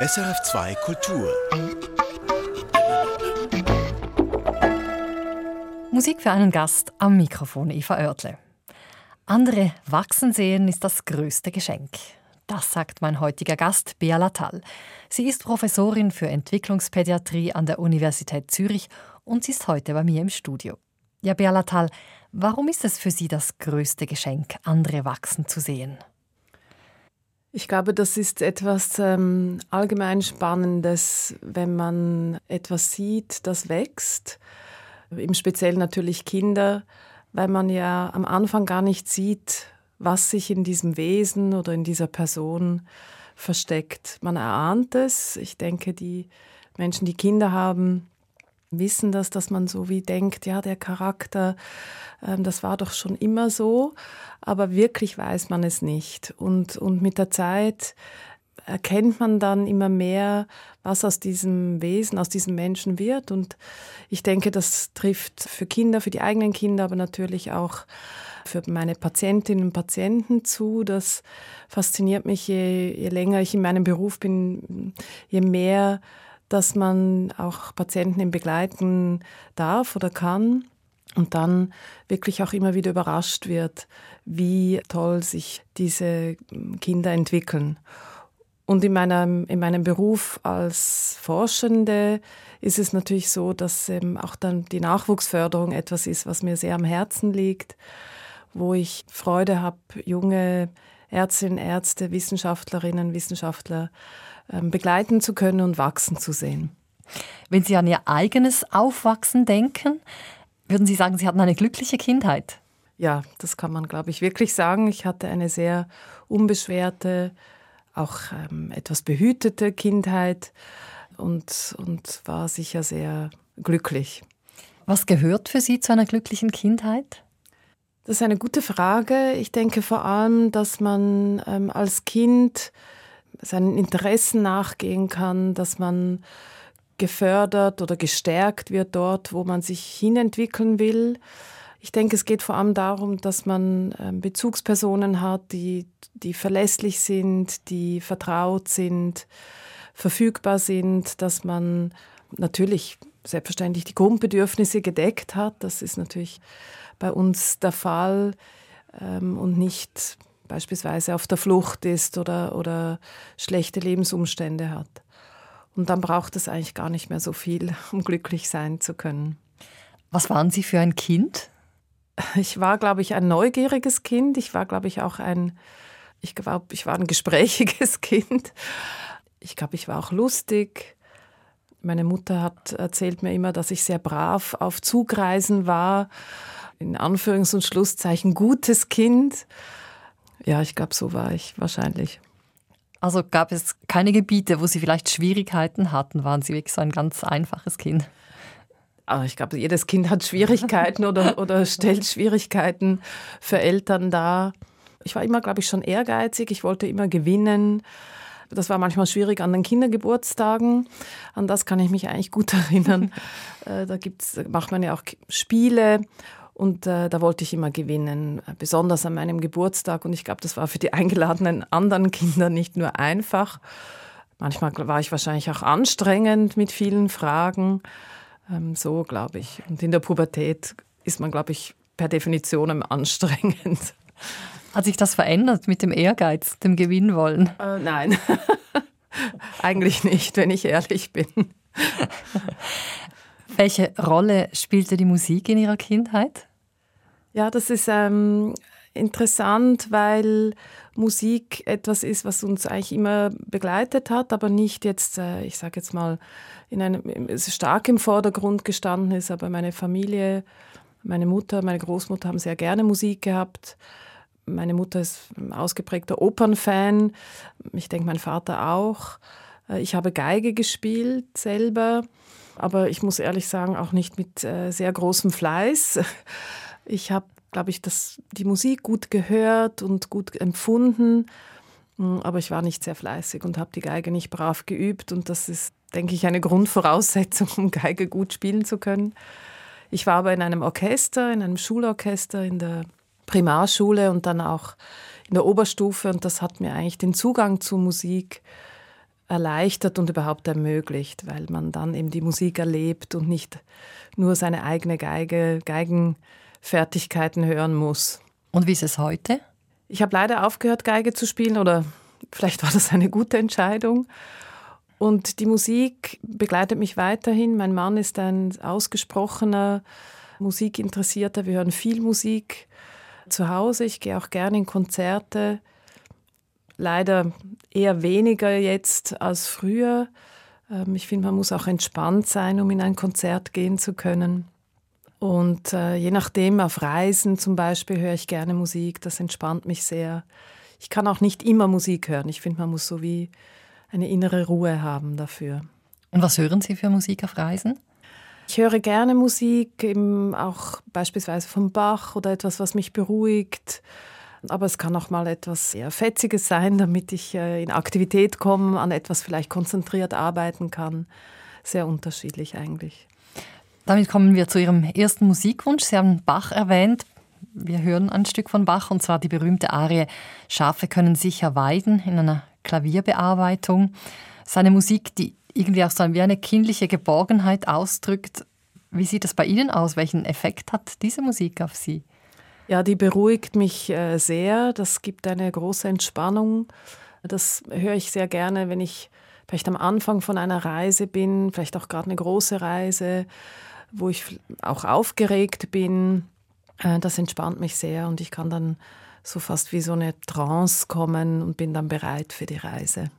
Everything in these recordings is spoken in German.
SRF2 Kultur. Musik für einen Gast am Mikrofon Eva Oertle. Andere wachsen sehen ist das größte Geschenk. Das sagt mein heutiger Gast, Bea Lattal. Sie ist Professorin für Entwicklungspädiatrie an der Universität Zürich und sie ist heute bei mir im Studio. Ja, Bea Lattal, warum ist es für Sie das größte Geschenk, andere wachsen zu sehen? Ich glaube, das ist etwas ähm, allgemein Spannendes, wenn man etwas sieht, das wächst. Im Speziellen natürlich Kinder, weil man ja am Anfang gar nicht sieht, was sich in diesem Wesen oder in dieser Person versteckt. Man erahnt es. Ich denke, die Menschen, die Kinder haben, wissen das, dass man so wie denkt, ja, der Charakter, ähm, das war doch schon immer so, aber wirklich weiß man es nicht. Und, und mit der Zeit erkennt man dann immer mehr, was aus diesem Wesen, aus diesem Menschen wird. Und ich denke, das trifft für Kinder, für die eigenen Kinder, aber natürlich auch für meine Patientinnen und Patienten zu. Das fasziniert mich, je, je länger ich in meinem Beruf bin, je mehr dass man auch Patienten begleiten darf oder kann und dann wirklich auch immer wieder überrascht wird, wie toll sich diese Kinder entwickeln. Und in meinem, in meinem Beruf als Forschende ist es natürlich so, dass ähm, auch dann die Nachwuchsförderung etwas ist, was mir sehr am Herzen liegt, wo ich Freude habe, junge Ärztinnen, Ärzte, Wissenschaftlerinnen, Wissenschaftler begleiten zu können und wachsen zu sehen. Wenn Sie an Ihr eigenes Aufwachsen denken, würden Sie sagen, Sie hatten eine glückliche Kindheit? Ja, das kann man, glaube ich, wirklich sagen. Ich hatte eine sehr unbeschwerte, auch ähm, etwas behütete Kindheit und, und war sicher sehr glücklich. Was gehört für Sie zu einer glücklichen Kindheit? Das ist eine gute Frage. Ich denke vor allem, dass man ähm, als Kind seinen Interessen nachgehen kann, dass man gefördert oder gestärkt wird dort, wo man sich hinentwickeln will. Ich denke, es geht vor allem darum, dass man ähm, Bezugspersonen hat, die, die verlässlich sind, die vertraut sind, verfügbar sind, dass man natürlich selbstverständlich die Grundbedürfnisse gedeckt hat. Das ist natürlich bei uns der Fall ähm, und nicht beispielsweise auf der Flucht ist oder, oder schlechte Lebensumstände hat. Und dann braucht es eigentlich gar nicht mehr so viel, um glücklich sein zu können. Was waren Sie für ein Kind? Ich war, glaube ich, ein neugieriges Kind. Ich war, glaube ich, auch ein, ich glaube, ich war ein gesprächiges Kind. Ich glaube, ich war auch lustig. Meine Mutter hat erzählt mir immer, dass ich sehr brav auf Zugreisen war. In Anführungs- und Schlusszeichen gutes Kind. Ja, ich glaube, so war ich wahrscheinlich. Also gab es keine Gebiete, wo Sie vielleicht Schwierigkeiten hatten? Waren Sie wirklich so ein ganz einfaches Kind? Aber ich glaube, jedes Kind hat Schwierigkeiten oder, oder stellt Schwierigkeiten für Eltern dar. Ich war immer, glaube ich, schon ehrgeizig. Ich wollte immer gewinnen. Das war manchmal schwierig an den Kindergeburtstagen. An das kann ich mich eigentlich gut erinnern. Äh, da gibt's, macht man ja auch Spiele und äh, da wollte ich immer gewinnen, besonders an meinem Geburtstag. Und ich glaube, das war für die eingeladenen anderen Kinder nicht nur einfach. Manchmal war ich wahrscheinlich auch anstrengend mit vielen Fragen. Ähm, so, glaube ich. Und in der Pubertät ist man, glaube ich, per Definition anstrengend. Hat sich das verändert mit dem Ehrgeiz, dem Gewinnwollen? Äh, nein, eigentlich nicht, wenn ich ehrlich bin. Welche Rolle spielte die Musik in Ihrer Kindheit? Ja, das ist ähm, interessant, weil Musik etwas ist, was uns eigentlich immer begleitet hat, aber nicht jetzt, äh, ich sage jetzt mal, in einem, stark im Vordergrund gestanden ist. Aber meine Familie, meine Mutter, meine Großmutter haben sehr gerne Musik gehabt. Meine Mutter ist ein ausgeprägter Opernfan. Ich denke, mein Vater auch. Äh, ich habe Geige gespielt selber, aber ich muss ehrlich sagen, auch nicht mit äh, sehr großem Fleiß. Ich habe, glaube ich, das, die Musik gut gehört und gut empfunden, hm, aber ich war nicht sehr fleißig und habe die Geige nicht brav geübt und das ist, denke ich, eine Grundvoraussetzung, um Geige gut spielen zu können. Ich war aber in einem Orchester, in einem Schulorchester in der Primarschule und dann auch in der Oberstufe und das hat mir eigentlich den Zugang zur Musik erleichtert und überhaupt ermöglicht, weil man dann eben die Musik erlebt und nicht nur seine eigene Geige, Geigenfertigkeiten hören muss. Und wie ist es heute? Ich habe leider aufgehört, Geige zu spielen oder vielleicht war das eine gute Entscheidung. Und die Musik begleitet mich weiterhin. Mein Mann ist ein ausgesprochener Musikinteressierter. Wir hören viel Musik zu Hause. Ich gehe auch gerne in Konzerte. Leider eher weniger jetzt als früher. Ähm, ich finde, man muss auch entspannt sein, um in ein Konzert gehen zu können. Und äh, je nachdem, auf Reisen zum Beispiel höre ich gerne Musik. Das entspannt mich sehr. Ich kann auch nicht immer Musik hören. Ich finde, man muss so wie eine innere Ruhe haben dafür. Und was hören Sie für Musik auf Reisen? Ich höre gerne Musik, eben auch beispielsweise von Bach oder etwas, was mich beruhigt. Aber es kann auch mal etwas eher Fetziges sein, damit ich äh, in Aktivität komme, an etwas vielleicht konzentriert arbeiten kann. Sehr unterschiedlich eigentlich. Damit kommen wir zu Ihrem ersten Musikwunsch. Sie haben Bach erwähnt. Wir hören ein Stück von Bach und zwar die berühmte Arie Schafe können sicher weiden in einer Klavierbearbeitung. Seine Musik, die irgendwie auch so wie eine kindliche Geborgenheit ausdrückt. Wie sieht das bei Ihnen aus? Welchen Effekt hat diese Musik auf Sie? Ja, die beruhigt mich äh, sehr. Das gibt eine große Entspannung. Das höre ich sehr gerne, wenn ich vielleicht am Anfang von einer Reise bin, vielleicht auch gerade eine große Reise, wo ich auch aufgeregt bin. Äh, das entspannt mich sehr und ich kann dann so fast wie so eine Trance kommen und bin dann bereit für die Reise.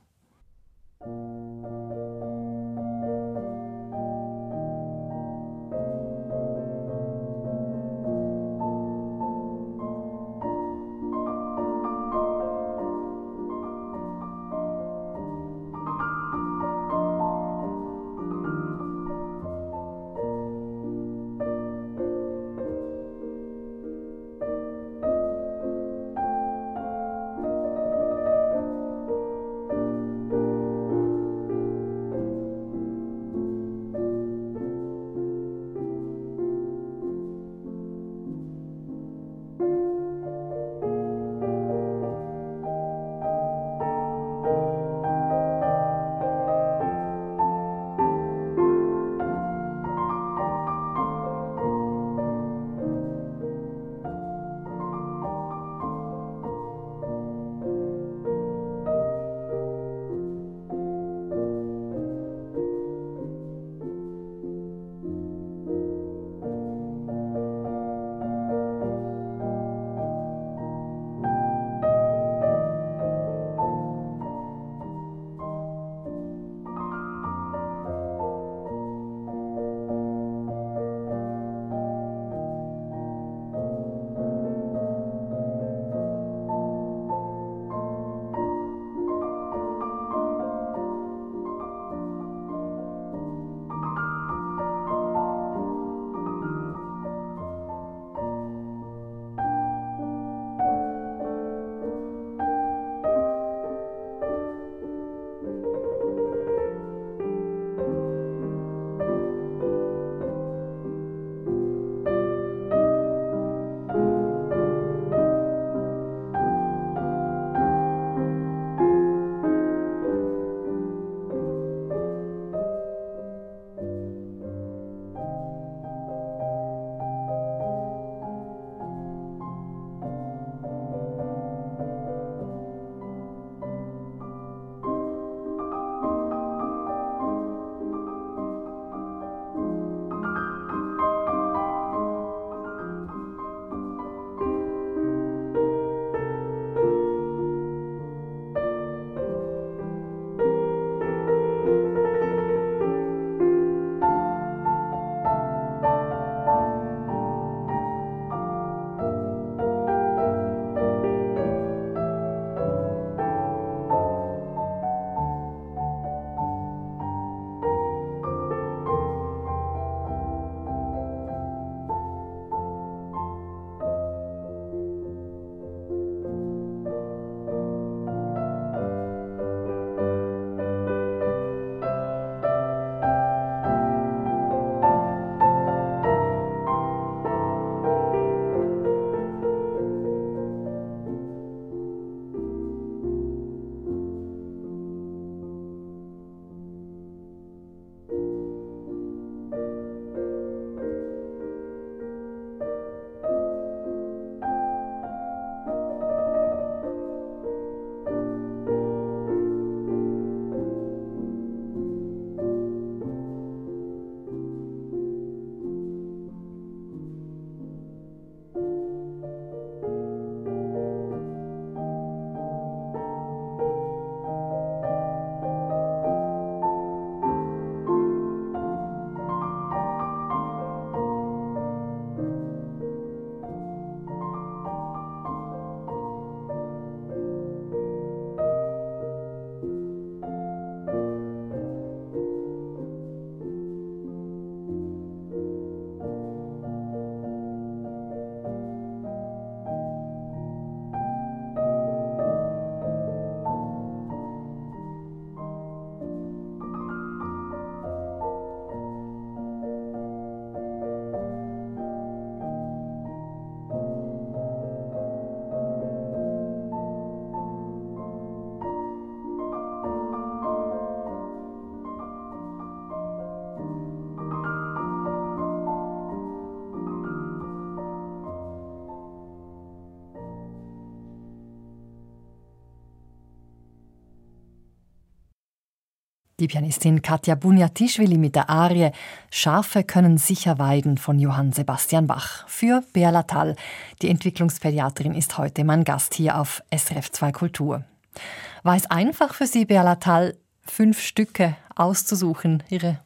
Die Pianistin Katja Bunyatischvili mit der Arie Schafe können sicher weiden von Johann Sebastian Bach für Bea Tall. Die Entwicklungspädiatrin ist heute mein Gast hier auf SRF 2 Kultur. War es einfach für Sie, Bea Tall, fünf Stücke auszusuchen, Ihre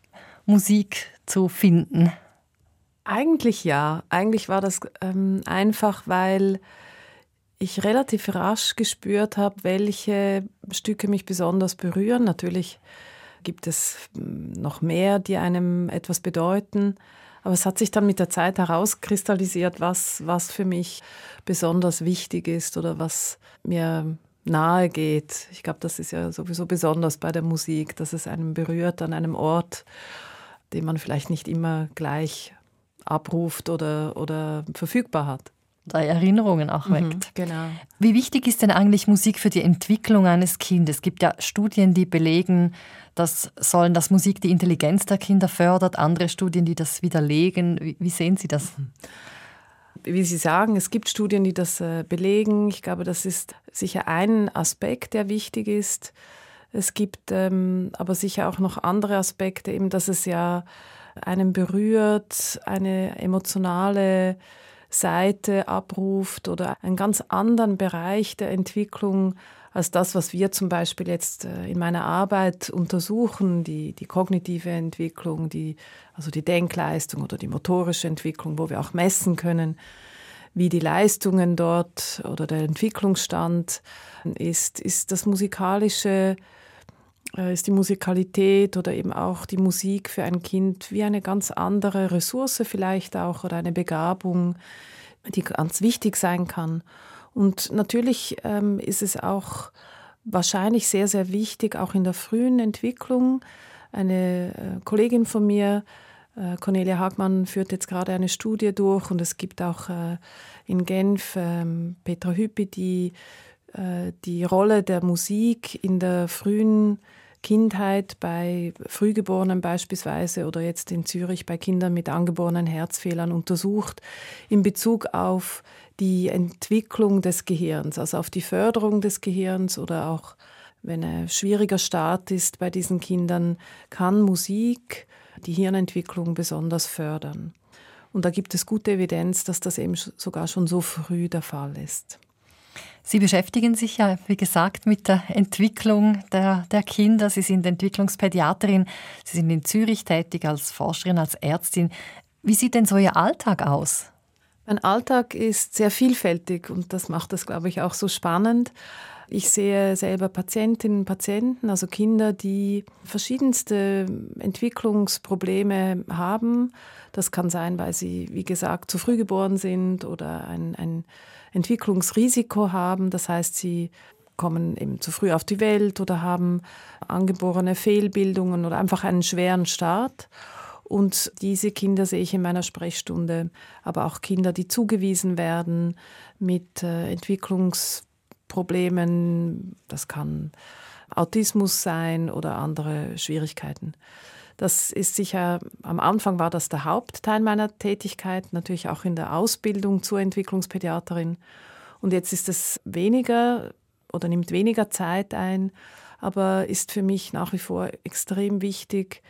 Musik zu finden? Eigentlich ja. Eigentlich war das ähm, einfach, weil ich relativ rasch gespürt habe, welche Stücke mich besonders berühren. Natürlich gibt es hm, noch mehr, die einem etwas bedeuten. Aber es hat sich dann mit der Zeit herauskristallisiert, was, was für mich besonders wichtig ist oder was mir nahe geht. Ich glaube, das ist ja sowieso besonders bei der Musik, dass es einen berührt an einem Ort, den man vielleicht nicht immer gleich abruft oder, oder verfügbar hat Erinnerungen auch mhm, weckt. Genau. Wie wichtig ist denn eigentlich Musik für die Entwicklung eines Kindes? Es gibt ja Studien, die belegen, dass sollen, dass Musik die Intelligenz der Kinder fördert, andere Studien, die das widerlegen. Wie, wie sehen Sie das? Wie Sie sagen, es gibt Studien, die das äh, belegen. Ich glaube, das ist sicher ein Aspekt, der wichtig ist. Es gibt ähm, aber sicher auch noch andere Aspekte, eben, dass es ja einen berührt, eine emotionale Seite abruft oder einen ganz anderen Bereich der Entwicklung als das, was wir zum Beispiel jetzt äh, in meiner Arbeit untersuchen, die, die kognitive Entwicklung, die, also die Denkleistung oder die motorische Entwicklung, wo wir auch messen können, wie die Leistungen dort oder der Entwicklungsstand ist, ist das musikalische äh, ist die Musikalität oder eben auch die Musik für ein Kind wie eine ganz andere Ressource vielleicht auch oder eine Begabung, die ganz wichtig sein kann. Und natürlich ähm, ist es auch wahrscheinlich sehr, sehr wichtig, auch in der frühen Entwicklung. Eine äh, Kollegin von mir, äh, Cornelia Hagmann, führt jetzt gerade eine Studie durch und es gibt auch äh, in Genf ähm, Petra Hüppi, die äh, die Rolle der Musik in der frühen Kindheit bei Frühgeborenen beispielsweise oder jetzt in Zürich bei Kindern mit angeborenen Herzfehlern untersucht in Bezug auf die Entwicklung des Gehirns, also auf die Förderung des Gehirns oder auch wenn ein schwieriger Start ist bei diesen Kindern, kann Musik die Hirnentwicklung besonders fördern. Und da gibt es gute Evidenz, dass das eben sogar schon so früh der Fall ist. Sie beschäftigen sich ja, wie gesagt, mit der Entwicklung der, der Kinder. Sie sind Entwicklungspädiaterin. Sie sind in Zürich tätig als Forscherin, als Ärztin. Wie sieht denn so Ihr Alltag aus? Mein Alltag ist sehr vielfältig und das macht das, glaube ich, auch so spannend. Ich sehe selber Patientinnen und Patienten, also Kinder, die verschiedenste Entwicklungsprobleme haben. Das kann sein, weil sie, wie gesagt, zu früh geboren sind oder ein, ein Entwicklungsrisiko haben. Das heißt, sie kommen eben zu früh auf die Welt oder haben angeborene Fehlbildungen oder einfach einen schweren Start. Und diese Kinder sehe ich in meiner Sprechstunde, aber auch Kinder, die zugewiesen werden mit äh, Entwicklungsproblemen. Das kann Autismus sein oder andere Schwierigkeiten. Das ist sicher, am Anfang war das der Hauptteil meiner Tätigkeit, natürlich auch in der Ausbildung zur Entwicklungspädiaterin. Und jetzt ist es weniger oder nimmt weniger Zeit ein, aber ist für mich nach wie vor extrem wichtig,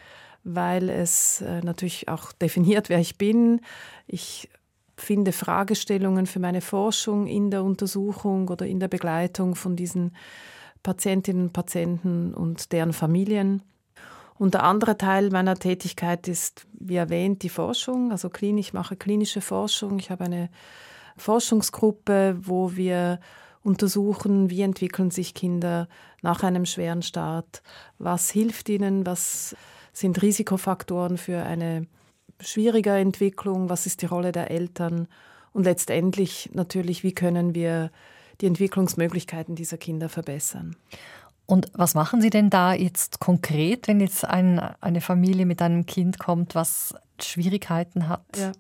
weil es äh, natürlich auch definiert, wer ich bin. Ich finde Fragestellungen für meine Forschung in der Untersuchung oder in der Begleitung von diesen Patientinnen und Patienten und deren Familien. Und der andere Teil meiner Tätigkeit ist, wie erwähnt, die Forschung. Also ich mache klinische Forschung. Ich habe eine Forschungsgruppe, wo wir untersuchen, wie entwickeln sich Kinder nach einem schweren Start, was hilft ihnen, was sind Risikofaktoren für eine schwierige Entwicklung, was ist die Rolle der Eltern und letztendlich natürlich, wie können wir die Entwicklungsmöglichkeiten dieser Kinder verbessern. Und was machen Sie denn da jetzt konkret, wenn jetzt ein, eine Familie mit einem Kind kommt, was Schwierigkeiten hat? Ja.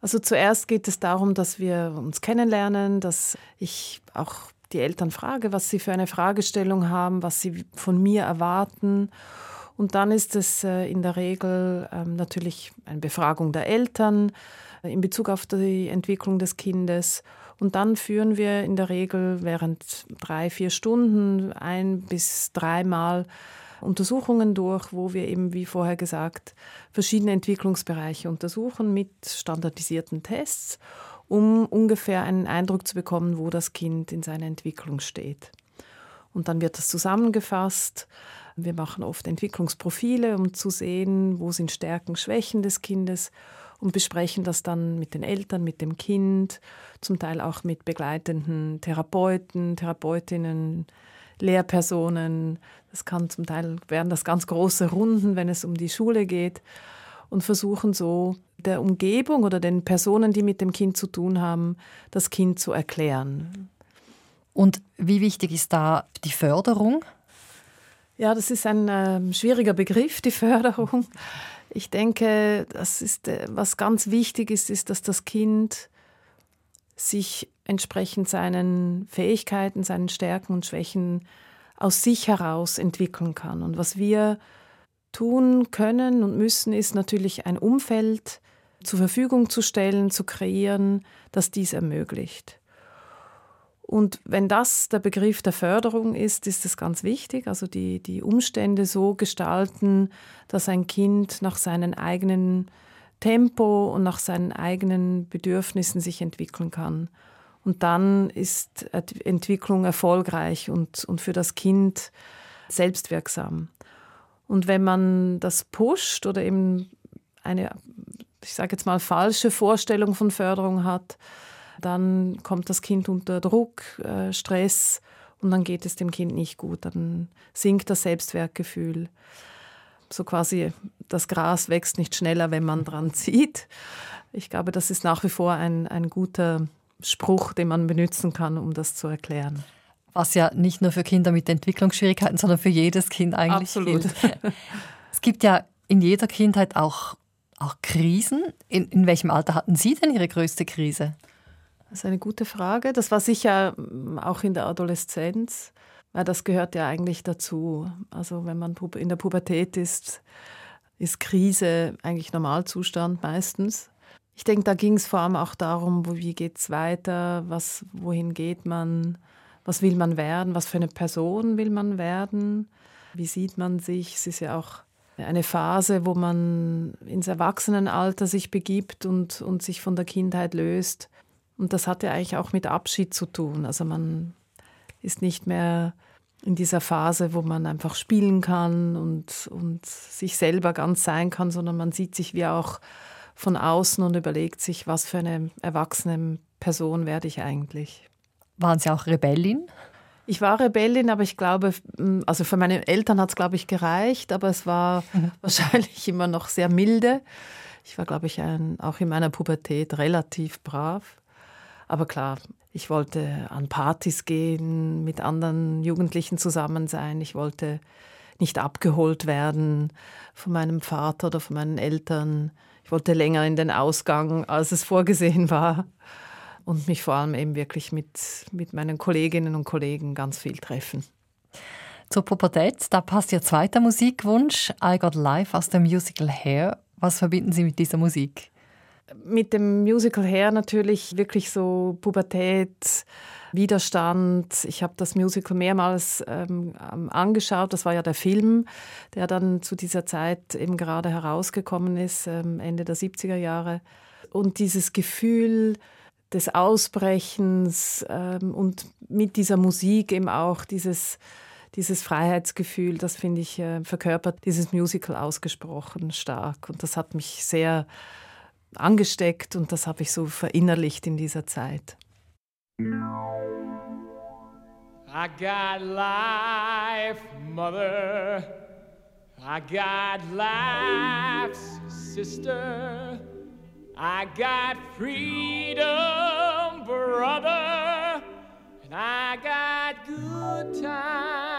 Also zuerst geht es darum, dass wir uns kennenlernen, dass ich auch die Eltern frage, was sie für eine Fragestellung haben, was sie von mir erwarten. Und dann ist es äh, in der Regel ähm, natürlich eine Befragung der Eltern äh, in Bezug auf die Entwicklung des Kindes und dann führen wir in der Regel während drei, vier Stunden ein bis dreimal Untersuchungen durch, wo wir eben, wie vorher gesagt, verschiedene Entwicklungsbereiche untersuchen mit standardisierten Tests, um ungefähr einen Eindruck zu bekommen, wo das Kind in seiner Entwicklung steht. Und dann wird das zusammengefasst. Wir machen oft Entwicklungsprofile, um zu sehen, wo sind Stärken, Schwächen des Kindes und besprechen das dann mit den Eltern, mit dem Kind, zum Teil auch mit begleitenden Therapeuten, Therapeutinnen, Lehrpersonen. Das kann zum Teil werden das ganz große Runden, wenn es um die Schule geht und versuchen so der Umgebung oder den Personen, die mit dem Kind zu tun haben, das Kind zu erklären. Und wie wichtig ist da die Förderung? Ja, das ist ein äh, schwieriger Begriff, die Förderung. Ich denke, das ist, äh, was ganz wichtig ist, ist, dass das Kind sich entsprechend seinen Fähigkeiten, seinen Stärken und Schwächen aus sich heraus entwickeln kann. Und was wir tun können und müssen, ist natürlich ein Umfeld zur Verfügung zu stellen, zu kreieren, das dies ermöglicht. Und wenn das der Begriff der Förderung ist, ist es ganz wichtig, also die, die Umstände so gestalten, dass ein Kind nach seinen eigenen Tempo und nach seinen eigenen Bedürfnissen sich entwickeln kann. Und dann ist Entwicklung erfolgreich und, und für das Kind selbstwirksam. Und wenn man das pusht oder eben eine, ich sage jetzt mal, falsche Vorstellung von Förderung hat, dann kommt das Kind unter Druck, äh, Stress und dann geht es dem Kind nicht gut. Dann sinkt das Selbstwertgefühl so quasi das Gras wächst nicht schneller, wenn man dran zieht. Ich glaube, das ist nach wie vor ein, ein guter Spruch, den man benutzen kann, um das zu erklären. Was ja nicht nur für Kinder mit Entwicklungsschwierigkeiten, sondern für jedes Kind eigentlich Absolut. gilt. Es gibt ja in jeder Kindheit auch, auch Krisen. In, in welchem Alter hatten Sie denn Ihre größte Krise? Das ist eine gute Frage. Das war sicher ähm, auch in der Adoleszenz. Weil das gehört ja eigentlich dazu. Also wenn man in der Pubertät ist, ist Krise eigentlich Normalzustand meistens. Ich denke, da ging es vor allem auch darum, wie geht es weiter, was, wohin geht man, was will man werden, was für eine Person will man werden, wie sieht man sich. Es ist ja auch eine Phase, wo man ins Erwachsenenalter sich begibt und, und sich von der Kindheit löst. Und das hat ja eigentlich auch mit Abschied zu tun. Also man ist nicht mehr in dieser Phase, wo man einfach spielen kann und, und sich selber ganz sein kann, sondern man sieht sich wie auch von außen und überlegt sich, was für eine erwachsene Person werde ich eigentlich. Waren Sie auch Rebellin? Ich war Rebellin, aber ich glaube, also für meine Eltern hat es, glaube ich, gereicht, aber es war mhm. wahrscheinlich immer noch sehr milde. Ich war, glaube ich, ein, auch in meiner Pubertät relativ brav. Aber klar, ich wollte an Partys gehen, mit anderen Jugendlichen zusammen sein. Ich wollte nicht abgeholt werden von meinem Vater oder von meinen Eltern. Ich wollte länger in den Ausgang, als es vorgesehen war. Und mich vor allem eben wirklich mit, mit meinen Kolleginnen und Kollegen ganz viel treffen. Zur Pubertät, da passt Ihr zweiter Musikwunsch, I Got Life aus dem Musical Hair. Was verbinden Sie mit dieser Musik? Mit dem Musical her natürlich wirklich so Pubertät, Widerstand. Ich habe das Musical mehrmals ähm, angeschaut. Das war ja der Film, der dann zu dieser Zeit eben gerade herausgekommen ist, ähm, Ende der 70er Jahre. Und dieses Gefühl des Ausbrechens ähm, und mit dieser Musik eben auch dieses dieses Freiheitsgefühl, das finde ich, äh, verkörpert dieses Musical ausgesprochen stark. Und das hat mich sehr angesteckt und das habe ich so verinnerlicht in dieser Zeit. I got life, mother. I got life's sister. I got freedom, brother. And I got good times,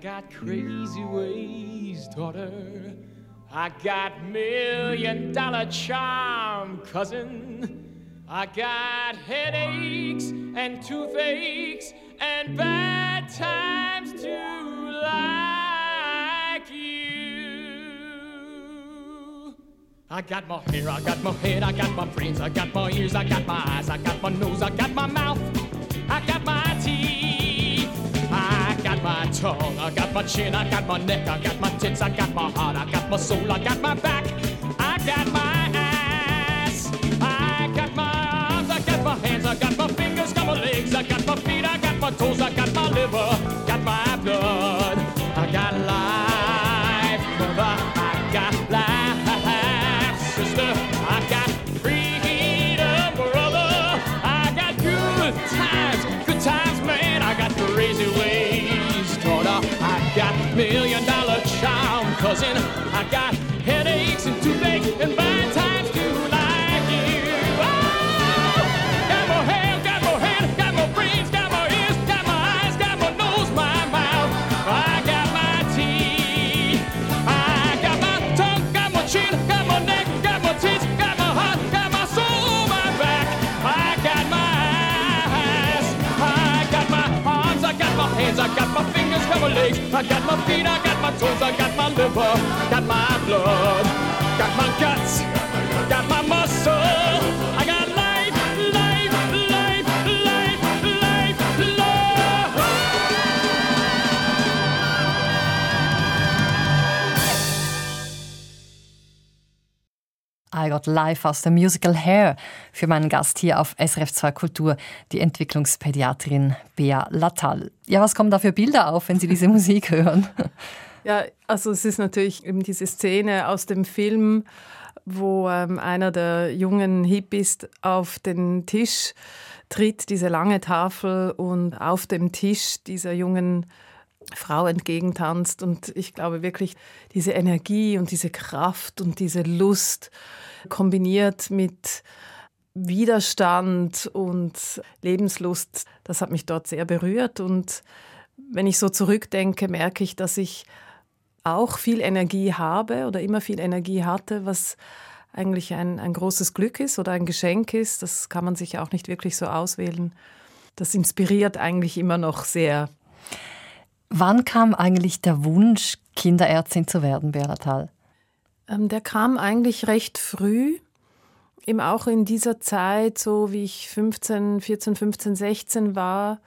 got crazy ways daughter. I got million dollar charm, cousin. I got headaches and toothaches and bad times too, like you. I got my hair, I got my head, I got my brains, I got my ears, I got my eyes, I got my nose, I got my mouth. I got my teeth. I got my tongue, I got my chin, I got my neck, I got my tits, I got my heart, I got my soul, I got my back, I got my ass. I got my arms, I got my hands, I got my fingers, I got my legs, I got my feet, I got my toes, I got my liver, rising. I got my feet, I got my toes, I got my liver, got my blood, got my guts, got my muscle. I got life, life, life, life, life. I Got Life aus dem Musical Hair für meinen Gast hier auf SRF 2 Kultur, die Entwicklungspädiatrin Bea Lattal. Ja, was kommen da für Bilder auf, wenn Sie diese Musik hören? Ja, also es ist natürlich eben diese Szene aus dem Film, wo ähm, einer der jungen Hippies auf den Tisch tritt, diese lange Tafel und auf dem Tisch dieser jungen Frau entgegentanzt. Und ich glaube wirklich, diese Energie und diese Kraft und diese Lust kombiniert mit Widerstand und Lebenslust, das hat mich dort sehr berührt. Und wenn ich so zurückdenke, merke ich, dass ich auch viel Energie habe oder immer viel Energie hatte, was eigentlich ein, ein großes Glück ist oder ein Geschenk ist. Das kann man sich auch nicht wirklich so auswählen. Das inspiriert eigentlich immer noch sehr. Wann kam eigentlich der Wunsch, Kinderärztin zu werden, Beratal? Ähm, der kam eigentlich recht früh, eben auch in dieser Zeit, so wie ich 15, 14, 15, 16 war.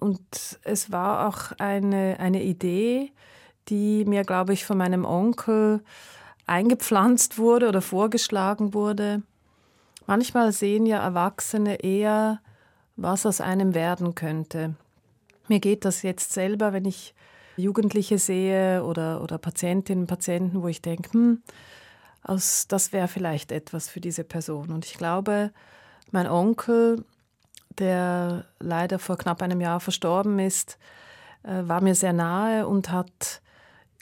Und es war auch eine, eine Idee, die mir, glaube ich, von meinem Onkel eingepflanzt wurde oder vorgeschlagen wurde. Manchmal sehen ja Erwachsene eher, was aus einem werden könnte. Mir geht das jetzt selber, wenn ich Jugendliche sehe oder, oder Patientinnen Patienten, wo ich denke, hm, aus, das wäre vielleicht etwas für diese Person. Und ich glaube, mein Onkel, der leider vor knapp einem Jahr verstorben ist, äh, war mir sehr nahe und hat,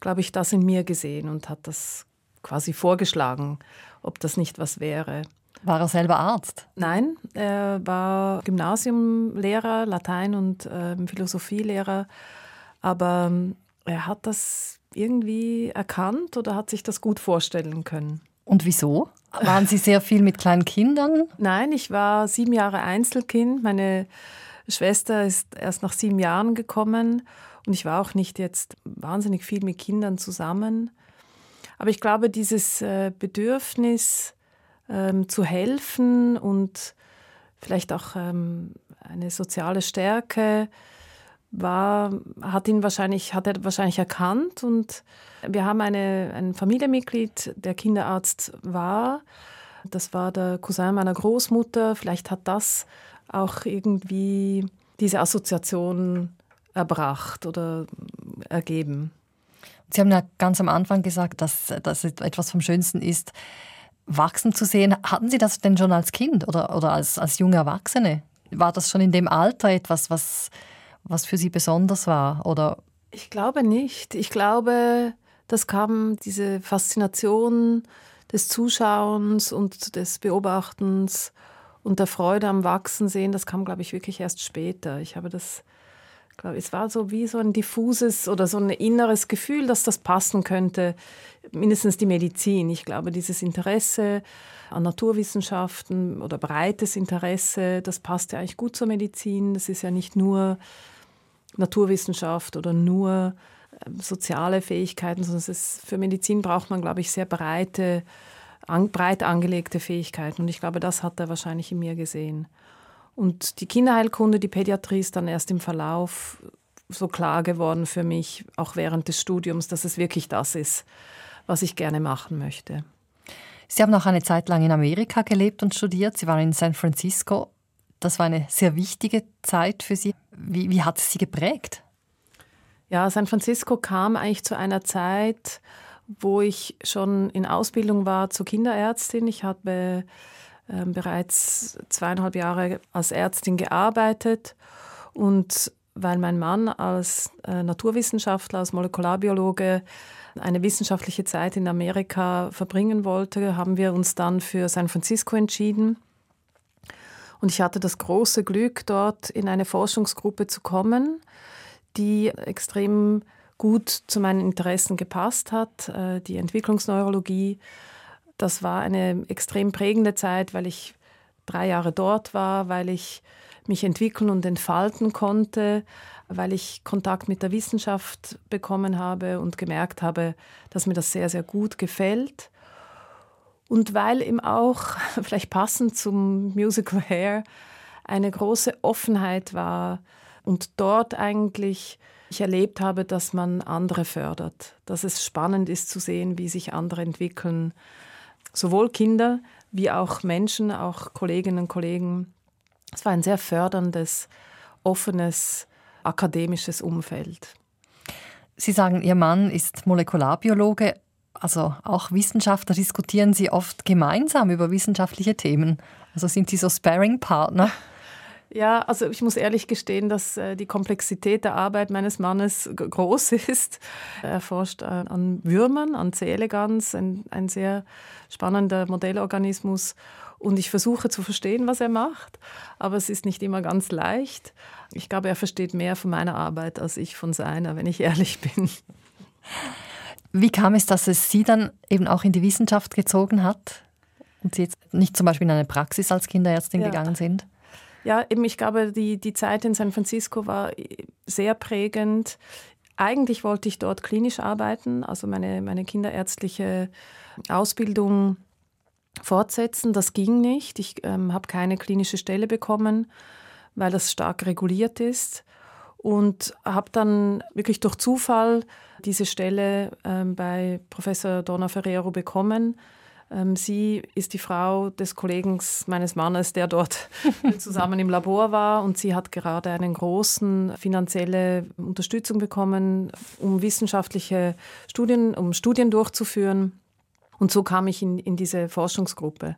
glaube ich, das in mir gesehen und hat das quasi vorgeschlagen, ob das nicht was wäre. War er selber Arzt? Nein, er war Gymnasiumlehrer, Latein- und äh, Philosophielehrer, aber ähm, er hat das irgendwie erkannt oder hat sich das gut vorstellen können. Und wieso? Waren Sie sehr viel mit kleinen Kindern? Nein, ich war sieben Jahre Einzelkind. Meine Schwester ist erst nach sieben Jahren gekommen und ich war auch nicht jetzt wahnsinnig viel mit Kindern zusammen. Aber ich glaube, dieses äh, Bedürfnis ähm, zu helfen und vielleicht auch ähm, eine soziale Stärke war, hat ihn wahrscheinlich, hat er wahrscheinlich erkannt und wir haben eine, ein Familienmitglied, der Kinderarzt war. Das war der Cousin meiner Großmutter. Vielleicht hat das auch irgendwie diese Assoziation erbracht oder ergeben. Sie haben ja ganz am Anfang gesagt, dass das etwas vom Schönsten ist, wachsen zu sehen. Hatten Sie das denn schon als Kind oder, oder als, als junge Erwachsene? War das schon in dem Alter etwas, was, was für Sie besonders war? Oder? Ich glaube nicht. Ich glaube, das kam diese Faszination des Zuschauens und des Beobachtens und der Freude am Wachsensehen, das kam, glaube ich, wirklich erst später. Ich habe das, glaube es war so wie so ein diffuses oder so ein inneres Gefühl, dass das passen könnte, mindestens die Medizin. Ich glaube, dieses Interesse an Naturwissenschaften oder breites Interesse, das passt ja eigentlich gut zur Medizin. Das ist ja nicht nur Naturwissenschaft oder nur ähm, soziale Fähigkeiten, sondern es ist, für Medizin braucht man, glaube ich, sehr breite, an, breit angelegte Fähigkeiten. Und ich glaube, das hat er wahrscheinlich in mir gesehen. Und die Kinderheilkunde, die Pädiatrie ist dann erst im Verlauf so klar geworden für mich, auch während des Studiums, dass es wirklich das ist, was ich gerne machen möchte. Sie haben auch eine Zeit lang in Amerika gelebt und studiert. Sie waren in San Francisco. Das war eine sehr wichtige Zeit für Sie. Wie, wie hat es Sie geprägt? Ja, San Francisco kam eigentlich zu einer Zeit, wo ich schon in Ausbildung war zur Kinderärztin. Ich habe äh, bereits zweieinhalb Jahre als Ärztin gearbeitet und weil mein Mann als äh, Naturwissenschaftler, als Molekularbiologe eine wissenschaftliche Zeit in Amerika verbringen wollte, haben wir uns dann für San Francisco entschieden. Und ich hatte das große Glück, dort in eine Forschungsgruppe zu kommen, die extrem gut zu meinen Interessen gepasst hat, äh, die Entwicklungsneurologie. Das war eine extrem prägende Zeit, weil ich drei Jahre dort war, weil ich mich entwickeln und entfalten konnte, weil ich Kontakt mit der Wissenschaft bekommen habe und gemerkt habe, dass mir das sehr, sehr gut gefällt. Und weil eben auch, vielleicht passend zum Musical Hair, eine große Offenheit war und dort eigentlich ich erlebt habe, dass man andere fördert, dass es spannend ist zu sehen, wie sich andere entwickeln, sowohl Kinder wie auch Menschen, auch Kolleginnen und Kollegen. Es war ein sehr förderndes, offenes, akademisches Umfeld. Sie sagen, Ihr Mann ist Molekularbiologe, also auch Wissenschaftler. Diskutieren Sie oft gemeinsam über wissenschaftliche Themen? Also sind Sie so Sparring-Partner? Ja, also ich muss ehrlich gestehen, dass äh, die Komplexität der Arbeit meines Mannes groß ist. Er forscht äh, an Würmern, an C. elegans, ein, ein sehr spannender Modellorganismus. Und ich versuche zu verstehen, was er macht, aber es ist nicht immer ganz leicht. Ich glaube, er versteht mehr von meiner Arbeit als ich von seiner, wenn ich ehrlich bin. Wie kam es, dass es Sie dann eben auch in die Wissenschaft gezogen hat und Sie jetzt nicht zum Beispiel in eine Praxis als Kinderärztin ja. gegangen sind? Ja, eben, ich glaube, die, die Zeit in San Francisco war sehr prägend. Eigentlich wollte ich dort klinisch arbeiten, also meine, meine kinderärztliche Ausbildung fortsetzen. Das ging nicht. Ich ähm, habe keine klinische Stelle bekommen weil das stark reguliert ist. Und habe dann wirklich durch Zufall diese Stelle ähm, bei Professor Donna Ferrero bekommen. Ähm, sie ist die Frau des Kollegen meines Mannes, der dort zusammen im Labor war. Und sie hat gerade eine große finanzielle Unterstützung bekommen, um wissenschaftliche Studien, um Studien durchzuführen. Und so kam ich in, in diese Forschungsgruppe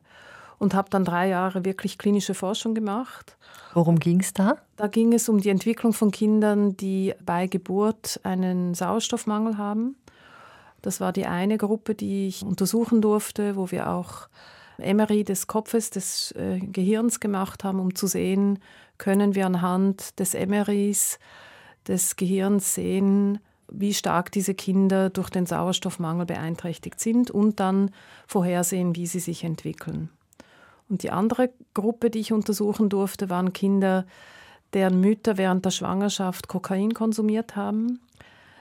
und habe dann drei Jahre wirklich klinische Forschung gemacht. Worum ging es da? Da ging es um die Entwicklung von Kindern, die bei Geburt einen Sauerstoffmangel haben. Das war die eine Gruppe, die ich untersuchen durfte, wo wir auch MRI des Kopfes, des äh, Gehirns gemacht haben, um zu sehen, können wir anhand des MRIs des Gehirns sehen, wie stark diese Kinder durch den Sauerstoffmangel beeinträchtigt sind und dann vorhersehen, wie sie sich entwickeln. Und die andere Gruppe, die ich untersuchen durfte, waren Kinder, deren Mütter während der Schwangerschaft Kokain konsumiert haben.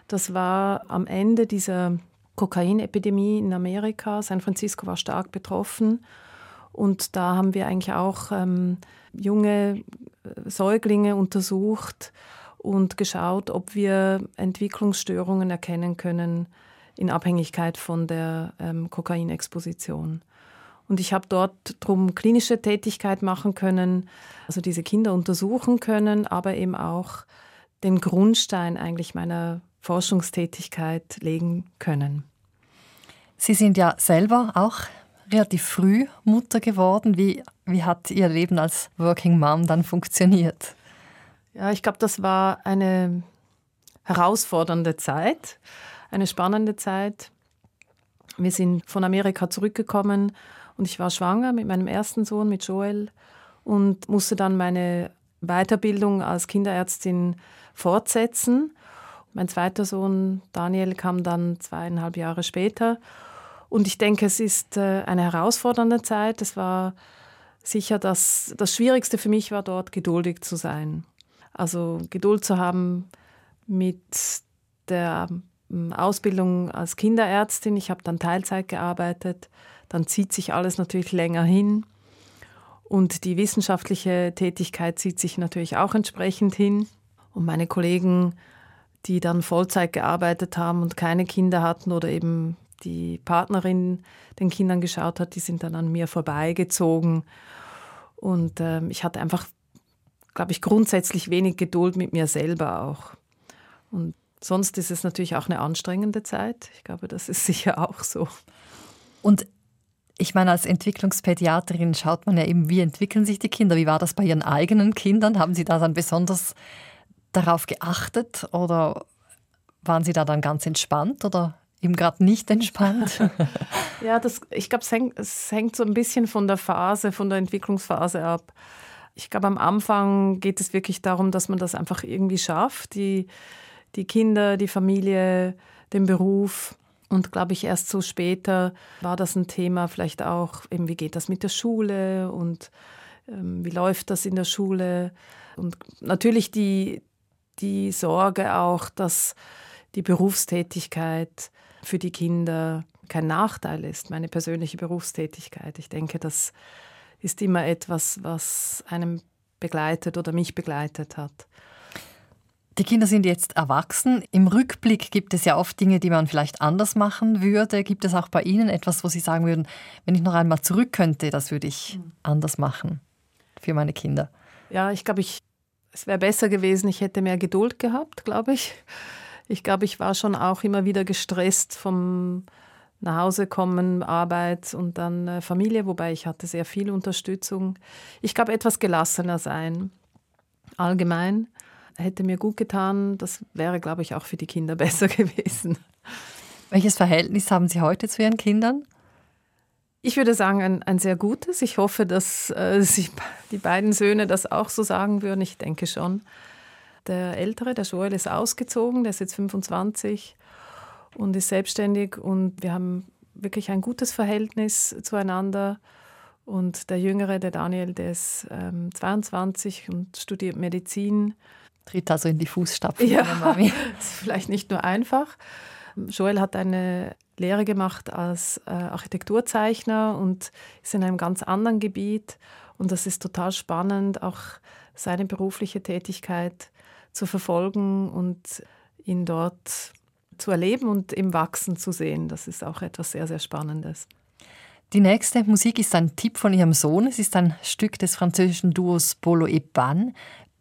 Das war am Ende dieser Kokainepidemie in Amerika. San Francisco war stark betroffen. Und da haben wir eigentlich auch ähm, junge äh, Säuglinge untersucht und geschaut, ob wir Entwicklungsstörungen erkennen können in Abhängigkeit von der ähm, Kokainexposition. Und ich habe dort drum klinische Tätigkeit machen können, also diese Kinder untersuchen können, aber eben auch den Grundstein eigentlich meiner Forschungstätigkeit legen können. Sie sind ja selber auch relativ früh Mutter geworden. Wie, wie hat Ihr Leben als Working Mom dann funktioniert? Ja, ich glaube, das war eine herausfordernde Zeit, eine spannende Zeit. Wir sind von Amerika zurückgekommen und ich war schwanger mit meinem ersten Sohn, mit Joel, und musste dann meine Weiterbildung als Kinderärztin fortsetzen. Mein zweiter Sohn Daniel kam dann zweieinhalb Jahre später. Und ich denke, es ist äh, eine herausfordernde Zeit. Es war sicher, dass das Schwierigste für mich war, dort geduldig zu sein. Also Geduld zu haben mit der ähm, Ausbildung als Kinderärztin. Ich habe dann Teilzeit gearbeitet dann zieht sich alles natürlich länger hin. Und die wissenschaftliche Tätigkeit zieht sich natürlich auch entsprechend hin. Und meine Kollegen, die dann Vollzeit gearbeitet haben und keine Kinder hatten oder eben die Partnerin den Kindern geschaut hat, die sind dann an mir vorbeigezogen. Und äh, ich hatte einfach, glaube ich, grundsätzlich wenig Geduld mit mir selber auch. Und sonst ist es natürlich auch eine anstrengende Zeit. Ich glaube, das ist sicher auch so. Und ich meine, als Entwicklungspädiaterin schaut man ja eben, wie entwickeln sich die Kinder. Wie war das bei Ihren eigenen Kindern? Haben Sie da dann besonders darauf geachtet oder waren Sie da dann ganz entspannt oder eben gerade nicht entspannt? ja, das, ich glaube, es hängt, es hängt so ein bisschen von der Phase, von der Entwicklungsphase ab. Ich glaube, am Anfang geht es wirklich darum, dass man das einfach irgendwie schafft, die, die Kinder, die Familie, den Beruf. Und glaube ich, erst so später war das ein Thema, vielleicht auch, eben, wie geht das mit der Schule und ähm, wie läuft das in der Schule. Und natürlich die, die Sorge auch, dass die Berufstätigkeit für die Kinder kein Nachteil ist, meine persönliche Berufstätigkeit. Ich denke, das ist immer etwas, was einem begleitet oder mich begleitet hat. Die Kinder sind jetzt erwachsen. Im Rückblick gibt es ja oft Dinge, die man vielleicht anders machen würde. Gibt es auch bei Ihnen etwas, wo Sie sagen würden, wenn ich noch einmal zurück könnte, das würde ich anders machen für meine Kinder? Ja, ich glaube, ich, es wäre besser gewesen, ich hätte mehr Geduld gehabt, glaube ich. Ich glaube, ich war schon auch immer wieder gestresst vom nach Hause kommen, Arbeit und dann äh, Familie, wobei ich hatte sehr viel Unterstützung. Ich glaube, etwas gelassener sein, allgemein hätte mir gut getan. Das wäre, glaube ich, auch für die Kinder besser gewesen. Welches Verhältnis haben Sie heute zu Ihren Kindern? Ich würde sagen, ein, ein sehr gutes. Ich hoffe, dass äh, sich die beiden Söhne das auch so sagen würden. Ich denke schon. Der Ältere, der Joel, ist ausgezogen, der ist jetzt 25 und ist selbstständig und wir haben wirklich ein gutes Verhältnis zueinander. Und der Jüngere, der Daniel, der ist ähm, 22 und studiert Medizin Tritt also in die Fußstapfen ja, meiner Mami. ist vielleicht nicht nur einfach. Joel hat eine Lehre gemacht als äh, Architekturzeichner und ist in einem ganz anderen Gebiet. Und das ist total spannend, auch seine berufliche Tätigkeit zu verfolgen und ihn dort zu erleben und im Wachsen zu sehen. Das ist auch etwas sehr, sehr Spannendes. Die nächste Musik ist ein Tipp von ihrem Sohn. Es ist ein Stück des französischen Duos Bolo et Pan.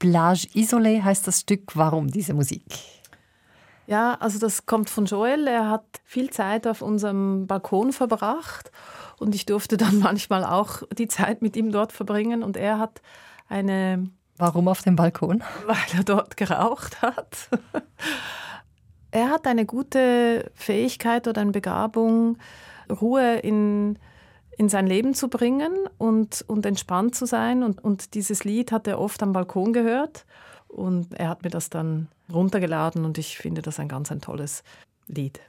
Plage Isolée heißt das Stück. Warum diese Musik? Ja, also das kommt von Joel. Er hat viel Zeit auf unserem Balkon verbracht und ich durfte dann manchmal auch die Zeit mit ihm dort verbringen und er hat eine... Warum auf dem Balkon? Weil er dort geraucht hat. er hat eine gute Fähigkeit oder eine Begabung, Ruhe in in sein Leben zu bringen und, und entspannt zu sein. Und, und dieses Lied hat er oft am Balkon gehört und er hat mir das dann runtergeladen und ich finde das ein ganz ein tolles Lied.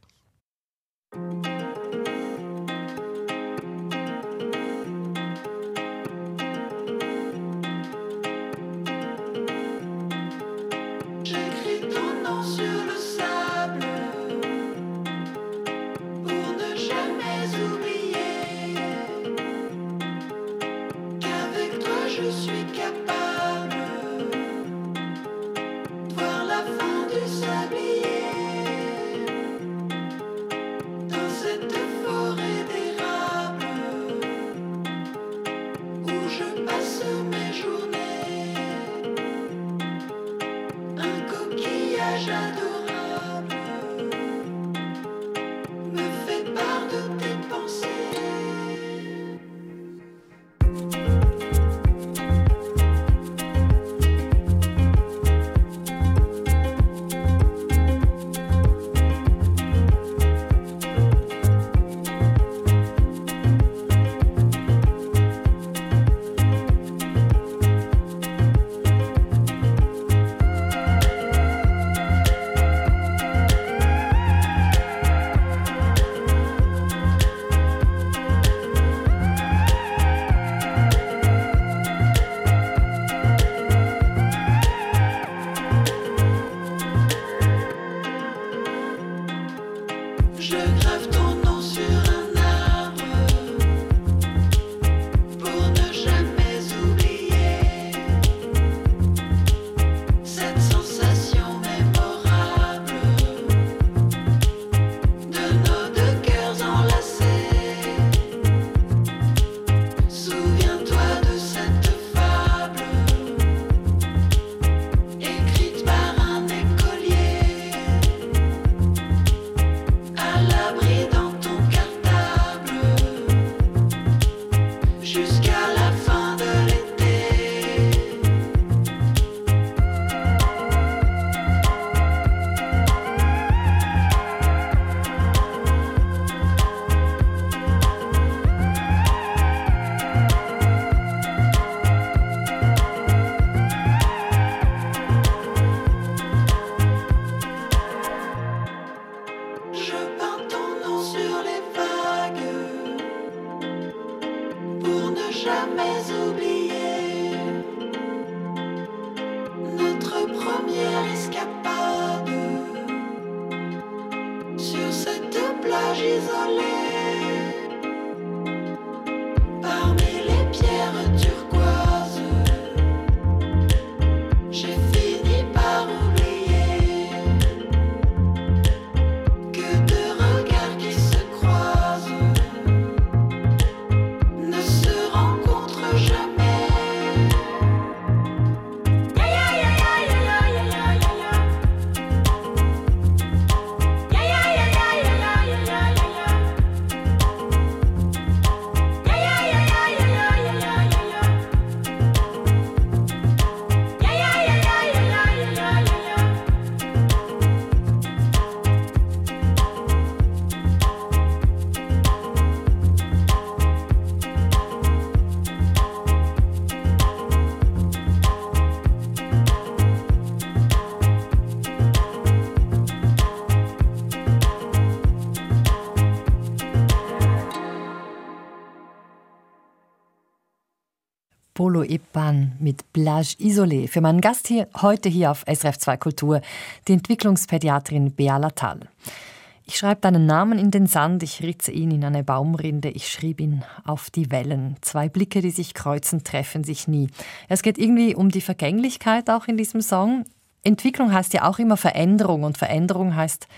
Polo Epan mit Plage Isolé für meinen Gast hier heute hier auf SRF 2 Kultur, die Entwicklungspädiatrin Bea Latal. Ich schreibe deinen Namen in den Sand, ich ritze ihn in eine Baumrinde, ich schrieb ihn auf die Wellen. Zwei Blicke, die sich kreuzen, treffen sich nie. Es geht irgendwie um die Vergänglichkeit auch in diesem Song. Entwicklung heißt ja auch immer Veränderung und Veränderung heißt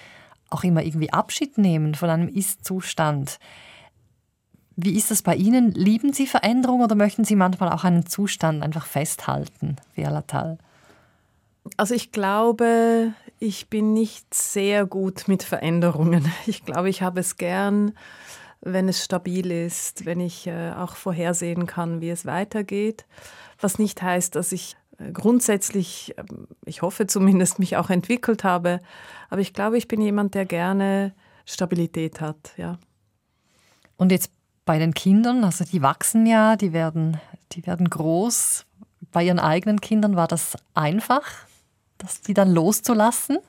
auch immer irgendwie Abschied nehmen von einem Ist-Zustand. Wie ist das bei Ihnen? Lieben Sie Veränderung oder möchten Sie manchmal auch einen Zustand einfach festhalten, Via Latal? Also ich glaube, ich bin nicht sehr gut mit Veränderungen. Ich glaube, ich habe es gern, wenn es stabil ist, wenn ich äh, auch vorhersehen kann, wie es weitergeht. Was nicht heißt, dass ich äh, grundsätzlich, ähm, ich hoffe zumindest, mich auch entwickelt habe. Aber ich glaube, ich bin jemand, der gerne Stabilität hat, ja. Und jetzt bei den Kindern, also die wachsen ja, die werden, die werden groß. Bei ihren eigenen Kindern war das einfach, das die dann loszulassen?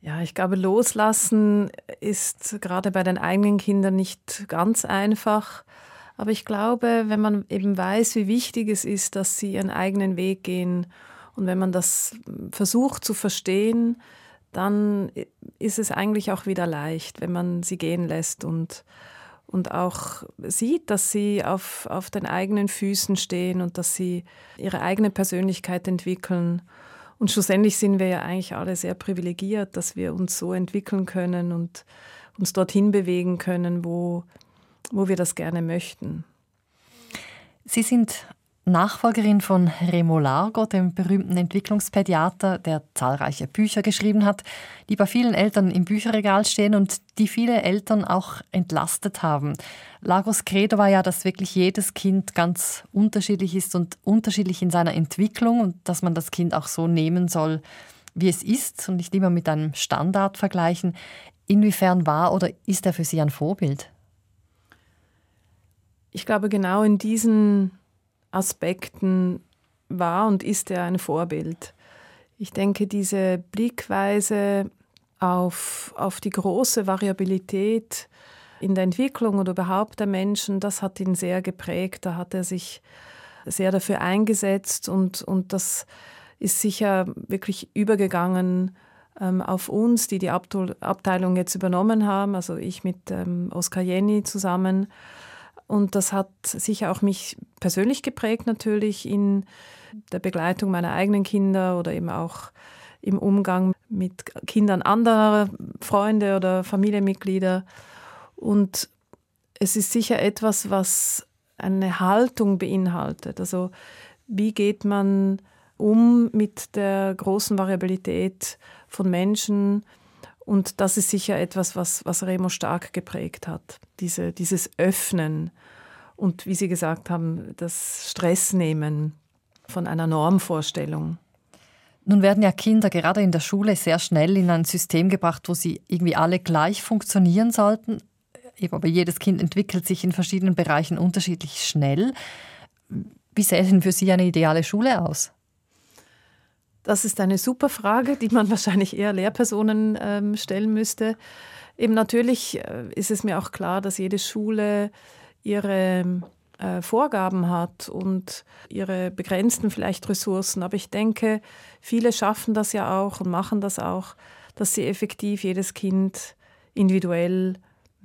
Ja, ich glaube, loslassen ist gerade bei den eigenen Kindern nicht ganz einfach. Aber ich glaube, wenn man eben weiß, wie wichtig es ist, dass sie ihren eigenen Weg gehen und wenn man das versucht zu verstehen, dann ist es eigentlich auch wieder leicht, wenn man sie gehen lässt und und auch sieht, dass sie auf, auf den eigenen Füßen stehen und dass sie ihre eigene Persönlichkeit entwickeln. Und schlussendlich sind wir ja eigentlich alle sehr privilegiert, dass wir uns so entwickeln können und uns dorthin bewegen können, wo, wo wir das gerne möchten. Sie sind Nachfolgerin von Remo Largo, dem berühmten Entwicklungspädiater, der zahlreiche Bücher geschrieben hat, die bei vielen Eltern im Bücherregal stehen und die viele Eltern auch entlastet haben. Lagos Credo war ja, dass wirklich jedes Kind ganz unterschiedlich ist und unterschiedlich in seiner Entwicklung und dass man das Kind auch so nehmen soll, wie es ist und nicht immer mit einem Standard vergleichen. Inwiefern war oder ist er für Sie ein Vorbild? Ich glaube, genau in diesen Aspekten war und ist er ein Vorbild. Ich denke, diese Blickweise auf, auf die große Variabilität in der Entwicklung oder überhaupt der Menschen, das hat ihn sehr geprägt. Da hat er sich sehr dafür eingesetzt und, und das ist sicher wirklich übergegangen ähm, auf uns, die die Abteilung jetzt übernommen haben, also ich mit ähm, Oskar Jenny zusammen. Und das hat sicher auch mich persönlich geprägt natürlich in der Begleitung meiner eigenen Kinder oder eben auch im Umgang mit Kindern anderer Freunde oder Familienmitglieder. Und es ist sicher etwas, was eine Haltung beinhaltet. Also wie geht man um mit der großen Variabilität von Menschen? Und das ist sicher etwas, was, was Remo stark geprägt hat. Diese, dieses Öffnen und, wie Sie gesagt haben, das Stressnehmen von einer Normvorstellung. Nun werden ja Kinder gerade in der Schule sehr schnell in ein System gebracht, wo sie irgendwie alle gleich funktionieren sollten. Aber jedes Kind entwickelt sich in verschiedenen Bereichen unterschiedlich schnell. Wie sähe denn für Sie eine ideale Schule aus? Das ist eine super Frage, die man wahrscheinlich eher Lehrpersonen ähm, stellen müsste. Eben natürlich äh, ist es mir auch klar, dass jede Schule ihre äh, Vorgaben hat und ihre begrenzten vielleicht Ressourcen. Aber ich denke, viele schaffen das ja auch und machen das auch, dass sie effektiv jedes Kind individuell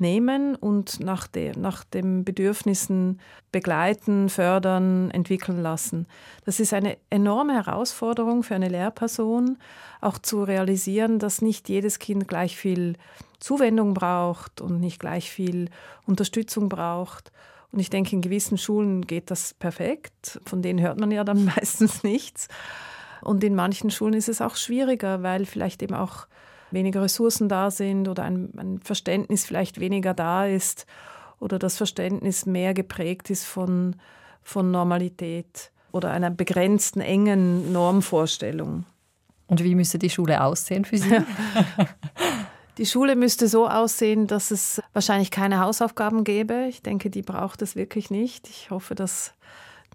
nehmen und nach, de, nach den Bedürfnissen begleiten, fördern, entwickeln lassen. Das ist eine enorme Herausforderung für eine Lehrperson, auch zu realisieren, dass nicht jedes Kind gleich viel Zuwendung braucht und nicht gleich viel Unterstützung braucht. Und ich denke, in gewissen Schulen geht das perfekt. Von denen hört man ja dann meistens nichts. Und in manchen Schulen ist es auch schwieriger, weil vielleicht eben auch weniger Ressourcen da sind oder ein, ein Verständnis vielleicht weniger da ist oder das Verständnis mehr geprägt ist von, von Normalität oder einer begrenzten, engen Normvorstellung. Und wie müsste die Schule aussehen für Sie? Die Schule müsste so aussehen, dass es wahrscheinlich keine Hausaufgaben gäbe. Ich denke, die braucht es wirklich nicht. Ich hoffe, dass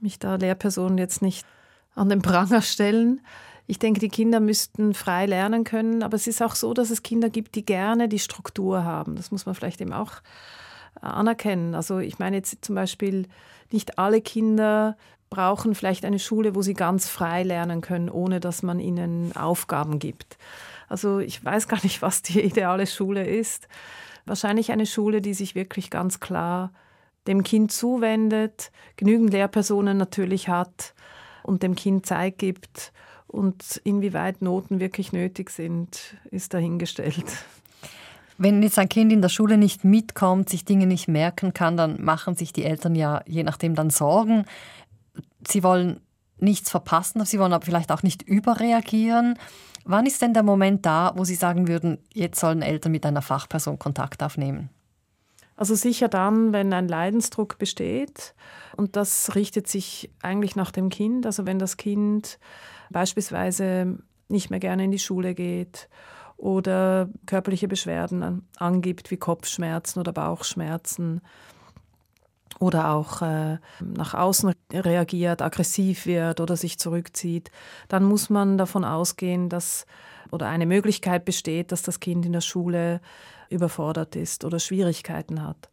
mich da Lehrpersonen jetzt nicht an den Pranger stellen. Ich denke, die Kinder müssten frei lernen können, aber es ist auch so, dass es Kinder gibt, die gerne die Struktur haben. Das muss man vielleicht eben auch anerkennen. Also ich meine jetzt zum Beispiel, nicht alle Kinder brauchen vielleicht eine Schule, wo sie ganz frei lernen können, ohne dass man ihnen Aufgaben gibt. Also ich weiß gar nicht, was die ideale Schule ist. Wahrscheinlich eine Schule, die sich wirklich ganz klar dem Kind zuwendet, genügend Lehrpersonen natürlich hat und dem Kind Zeit gibt. Und inwieweit Noten wirklich nötig sind, ist dahingestellt. Wenn jetzt ein Kind in der Schule nicht mitkommt, sich Dinge nicht merken kann, dann machen sich die Eltern ja je nachdem dann Sorgen. Sie wollen nichts verpassen, sie wollen aber vielleicht auch nicht überreagieren. Wann ist denn der Moment da, wo Sie sagen würden, jetzt sollen Eltern mit einer Fachperson Kontakt aufnehmen? Also sicher dann, wenn ein Leidensdruck besteht. Und das richtet sich eigentlich nach dem Kind. Also wenn das Kind beispielsweise nicht mehr gerne in die Schule geht oder körperliche Beschwerden angibt wie Kopfschmerzen oder Bauchschmerzen oder auch äh, nach außen reagiert, aggressiv wird oder sich zurückzieht, dann muss man davon ausgehen, dass oder eine Möglichkeit besteht, dass das Kind in der Schule überfordert ist oder Schwierigkeiten hat.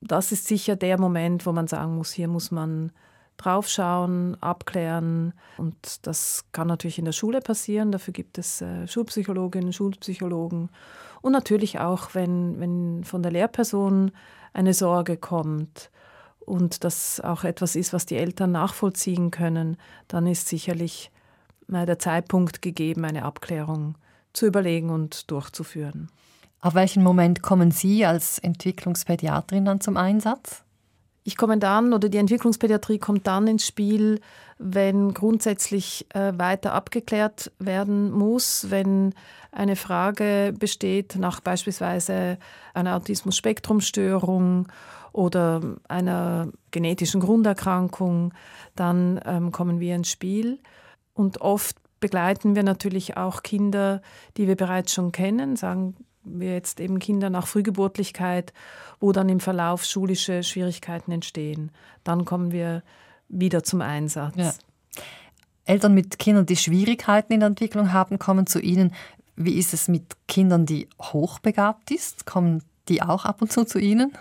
Das ist sicher der Moment, wo man sagen muss, hier muss man draufschauen, abklären. Und das kann natürlich in der Schule passieren. Dafür gibt es äh, Schulpsychologinnen, Schulpsychologen. Und natürlich auch, wenn, wenn von der Lehrperson eine Sorge kommt und das auch etwas ist, was die Eltern nachvollziehen können, dann ist sicherlich der Zeitpunkt gegeben, eine Abklärung zu überlegen und durchzuführen. Auf welchen Moment kommen Sie als Entwicklungspädiatrin dann zum Einsatz? Ich komme dann oder die Entwicklungspädiatrie kommt dann ins Spiel, wenn grundsätzlich äh, weiter abgeklärt werden muss, wenn eine Frage besteht nach beispielsweise einer Autismus-Spektrum-Störung oder einer genetischen Grunderkrankung, dann ähm, kommen wir ins Spiel. Und oft begleiten wir natürlich auch Kinder, die wir bereits schon kennen, sagen wir jetzt eben Kinder nach Frühgeburtlichkeit, wo dann im Verlauf schulische Schwierigkeiten entstehen. Dann kommen wir wieder zum Einsatz. Ja. Eltern mit Kindern, die Schwierigkeiten in der Entwicklung haben, kommen zu Ihnen. Wie ist es mit Kindern, die hochbegabt sind? Kommen die auch ab und zu zu Ihnen?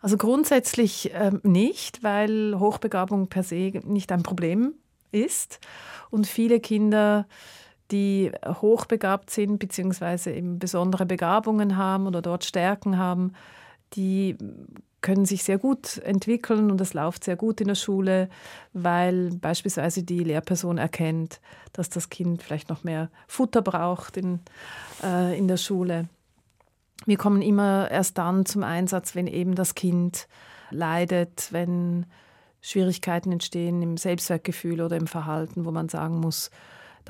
Also grundsätzlich äh, nicht, weil Hochbegabung per se nicht ein Problem ist. Und viele Kinder die hochbegabt sind, beziehungsweise eben besondere Begabungen haben oder dort Stärken haben, die können sich sehr gut entwickeln und es läuft sehr gut in der Schule, weil beispielsweise die Lehrperson erkennt, dass das Kind vielleicht noch mehr Futter braucht in, äh, in der Schule. Wir kommen immer erst dann zum Einsatz, wenn eben das Kind leidet, wenn Schwierigkeiten entstehen im Selbstwertgefühl oder im Verhalten, wo man sagen muss,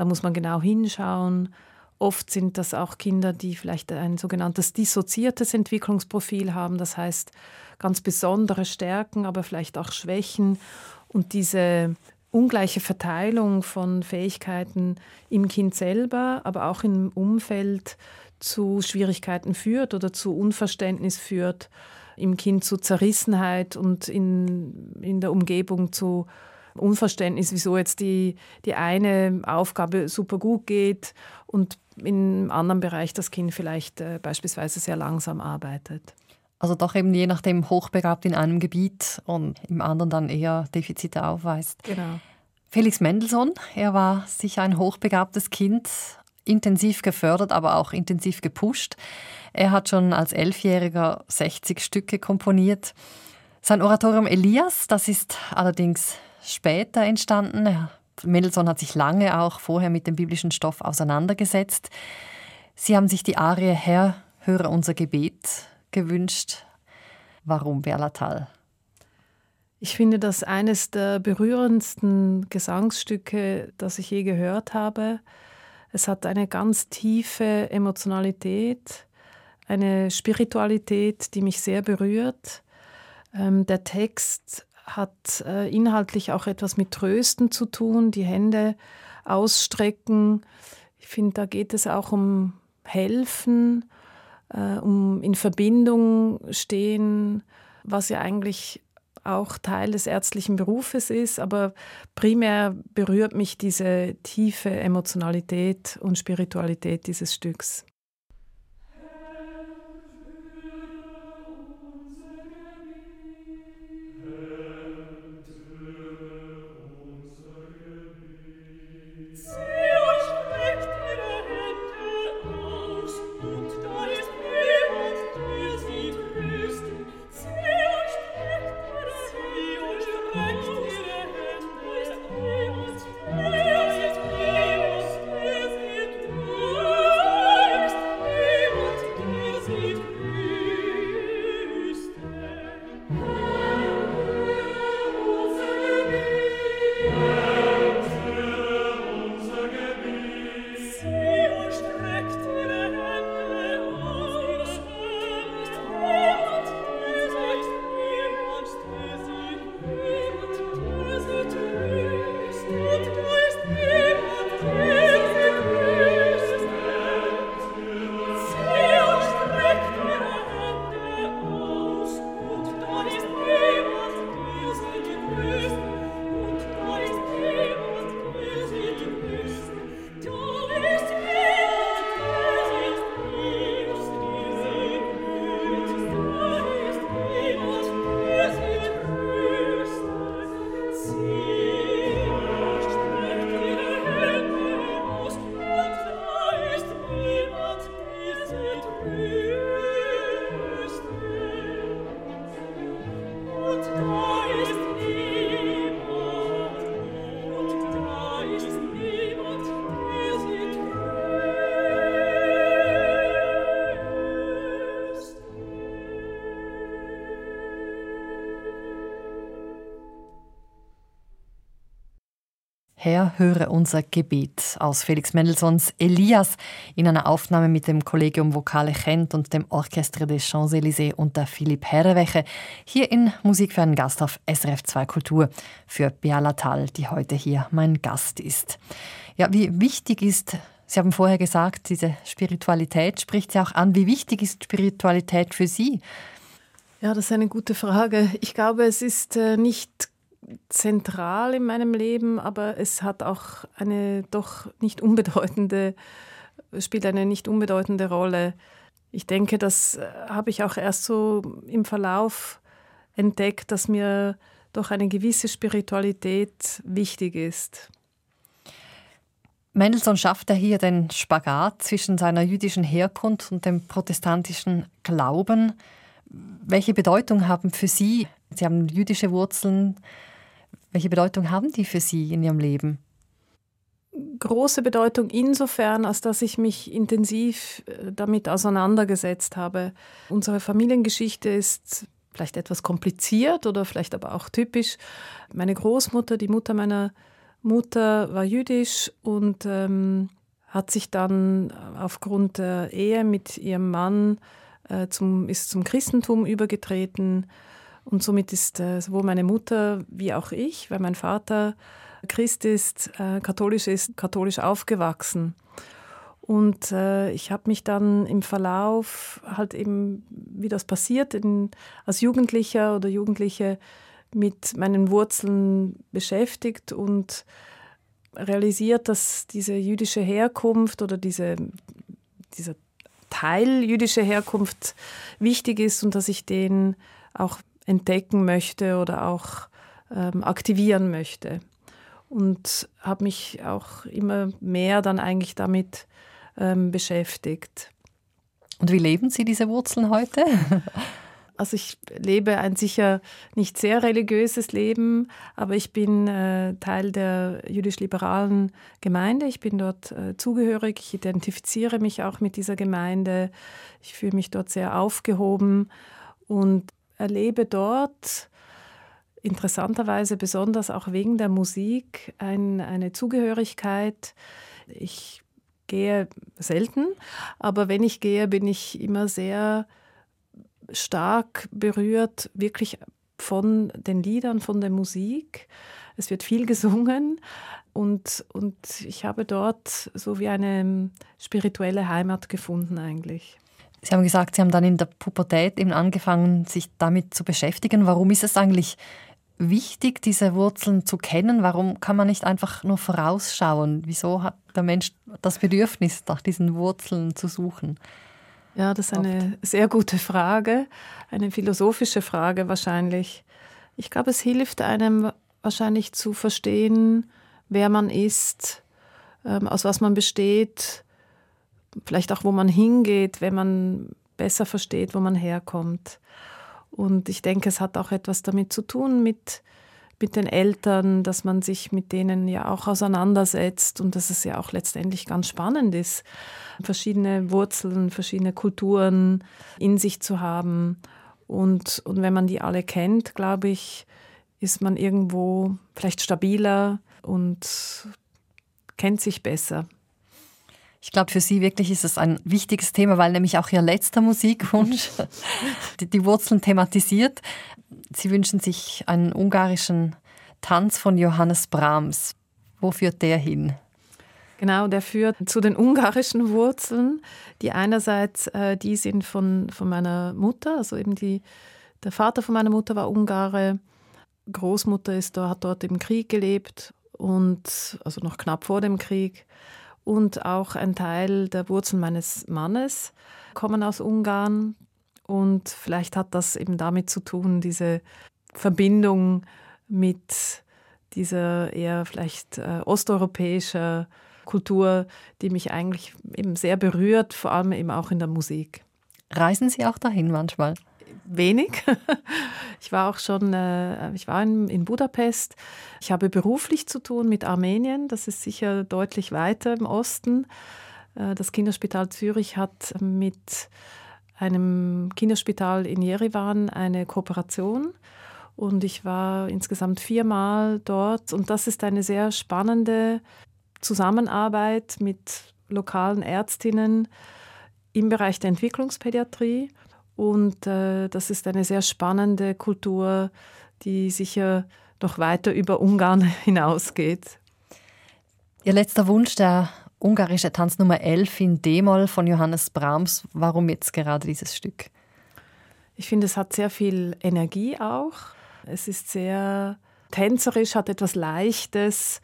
da muss man genau hinschauen. Oft sind das auch Kinder, die vielleicht ein sogenanntes dissoziiertes Entwicklungsprofil haben, das heißt ganz besondere Stärken, aber vielleicht auch Schwächen. Und diese ungleiche Verteilung von Fähigkeiten im Kind selber, aber auch im Umfeld zu Schwierigkeiten führt oder zu Unverständnis führt, im Kind zu Zerrissenheit und in, in der Umgebung zu Unverständnis, wieso jetzt die, die eine Aufgabe super gut geht und im anderen Bereich das Kind vielleicht äh, beispielsweise sehr langsam arbeitet. Also doch eben je nachdem hochbegabt in einem Gebiet und im anderen dann eher Defizite aufweist. Genau. Felix Mendelssohn, er war sicher ein hochbegabtes Kind. intensiv gefördert, aber auch intensiv gepusht. Er hat schon als Elfjähriger 60 Stücke komponiert. Sein Oratorium Elias, das ist allerdings später entstanden. Mendelssohn hat sich lange auch vorher mit dem biblischen Stoff auseinandergesetzt. Sie haben sich die Arie Herr, höre unser Gebet gewünscht. Warum Berlatal? Ich finde das eines der berührendsten Gesangsstücke, das ich je gehört habe. Es hat eine ganz tiefe Emotionalität, eine Spiritualität, die mich sehr berührt. Ähm, der Text hat äh, inhaltlich auch etwas mit Trösten zu tun, die Hände ausstrecken. Ich finde, da geht es auch um Helfen, äh, um in Verbindung stehen, was ja eigentlich auch Teil des ärztlichen Berufes ist, aber primär berührt mich diese tiefe Emotionalität und Spiritualität dieses Stücks. Herr, höre unser Gebet aus Felix Mendelssohns Elias in einer Aufnahme mit dem Kollegium Vokale Chent und dem Orchestre des Champs-Élysées unter Philipp Herreweche hier in Musik für einen Gast auf SRF 2 Kultur für Beala Tal, die heute hier mein Gast ist. Ja, wie wichtig ist Sie haben vorher gesagt, diese Spiritualität spricht Sie auch an. Wie wichtig ist Spiritualität für Sie? Ja, das ist eine gute Frage. Ich glaube, es ist äh, nicht zentral in meinem Leben, aber es hat auch eine doch nicht unbedeutende, spielt eine nicht unbedeutende Rolle. Ich denke, das äh, habe ich auch erst so im Verlauf entdeckt, dass mir doch eine gewisse Spiritualität wichtig ist. Mendelssohn schafft er hier den Spagat zwischen seiner jüdischen Herkunft und dem protestantischen Glauben. Welche Bedeutung haben für Sie, Sie haben jüdische Wurzeln, welche Bedeutung haben die für Sie in Ihrem Leben? Große Bedeutung insofern, als dass ich mich intensiv äh, damit auseinandergesetzt habe. Unsere Familiengeschichte ist vielleicht etwas kompliziert oder vielleicht aber auch typisch. Meine Großmutter, die Mutter meiner Mutter, war jüdisch und ähm, hat sich dann aufgrund der Ehe mit ihrem Mann äh, zum, ist zum Christentum übergetreten und somit ist äh, sowohl meine Mutter wie auch ich, weil mein Vater Christ ist, äh, katholisch ist, katholisch aufgewachsen. Und äh, ich habe mich dann im Verlauf halt eben, wie das passiert, in, als Jugendlicher oder Jugendliche mit meinen Wurzeln beschäftigt und realisiert, dass diese jüdische Herkunft oder diese, dieser Teil jüdischer Herkunft wichtig ist und dass ich den auch entdecken möchte oder auch ähm, aktivieren möchte. Und habe mich auch immer mehr dann eigentlich damit ähm, beschäftigt. Und wie leben Sie diese Wurzeln heute? Also ich lebe ein sicher nicht sehr religiöses Leben, aber ich bin äh, Teil der jüdisch-liberalen Gemeinde. Ich bin dort äh, zugehörig. Ich identifiziere mich auch mit dieser Gemeinde. Ich fühle mich dort sehr aufgehoben und erlebe dort interessanterweise besonders auch wegen der Musik ein, eine Zugehörigkeit. Ich gehe selten, aber wenn ich gehe, bin ich immer sehr stark berührt, wirklich von den Liedern, von der Musik. Es wird viel gesungen und, und ich habe dort so wie eine spirituelle Heimat gefunden eigentlich. Sie haben gesagt, Sie haben dann in der Pubertät eben angefangen, sich damit zu beschäftigen. Warum ist es eigentlich wichtig, diese Wurzeln zu kennen? Warum kann man nicht einfach nur vorausschauen? Wieso hat der Mensch das Bedürfnis, nach diesen Wurzeln zu suchen? Ja, das ist eine sehr gute Frage, eine philosophische Frage wahrscheinlich. Ich glaube, es hilft einem wahrscheinlich zu verstehen, wer man ist, ähm, aus was man besteht, vielleicht auch, wo man hingeht, wenn man besser versteht, wo man herkommt. Und ich denke, es hat auch etwas damit zu tun mit mit den Eltern, dass man sich mit denen ja auch auseinandersetzt und dass es ja auch letztendlich ganz spannend ist, verschiedene Wurzeln, verschiedene Kulturen in sich zu haben. Und, und wenn man die alle kennt, glaube ich, ist man irgendwo vielleicht stabiler und kennt sich besser. Ich glaube, für Sie wirklich ist es ein wichtiges Thema, weil nämlich auch Ihr letzter Musikwunsch die, die Wurzeln thematisiert. Sie wünschen sich einen ungarischen Tanz von Johannes Brahms. Wo führt der hin? Genau, der führt zu den ungarischen Wurzeln, die einerseits äh, die sind von, von meiner Mutter, also eben die, der Vater von meiner Mutter war Ungare, Großmutter ist da, hat dort im Krieg gelebt und also noch knapp vor dem Krieg und auch ein Teil der Wurzeln meines Mannes kommen aus Ungarn. Und vielleicht hat das eben damit zu tun, diese Verbindung mit dieser eher vielleicht äh, osteuropäischer Kultur, die mich eigentlich eben sehr berührt, vor allem eben auch in der Musik. Reisen Sie auch dahin manchmal? Wenig. Ich war auch schon, äh, ich war in, in, Budapest. Ich habe beruflich zu tun mit Armenien. Das ist sicher deutlich weiter im Osten. Äh, das Kinderspital Zürich hat mit einem Kinderspital in Jerewan eine Kooperation. Und ich war insgesamt viermal dort. Und das ist eine sehr spannende Zusammenarbeit mit lokalen Ärztinnen im Bereich der Entwicklungspädiatrie. Und äh, das ist eine sehr spannende Kultur, die sicher noch weiter über Ungarn hinausgeht. Ihr letzter Wunsch, der ungarische Tanz Nummer 11 in D-Moll von Johannes Brahms. Warum jetzt gerade dieses Stück? Ich finde, es hat sehr viel Energie auch. Es ist sehr tänzerisch, hat etwas Leichtes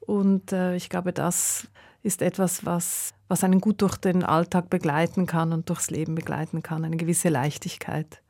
und äh, ich glaube, das ist etwas, was, was einen gut durch den Alltag begleiten kann und durchs Leben begleiten kann, eine gewisse Leichtigkeit.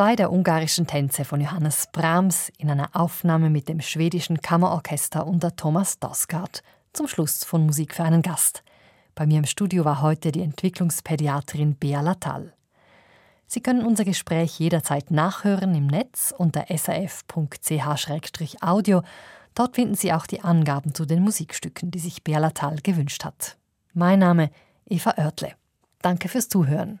Zwei der ungarischen Tänze von Johannes Brahms in einer Aufnahme mit dem schwedischen Kammerorchester unter Thomas Dosgaard. Zum Schluss von Musik für einen Gast. Bei mir im Studio war heute die Entwicklungspädiatrin Bea Latal. Sie können unser Gespräch jederzeit nachhören im Netz unter saf.ch-audio. Dort finden Sie auch die Angaben zu den Musikstücken, die sich Bea Latal gewünscht hat. Mein Name Eva Oertle. Danke fürs Zuhören.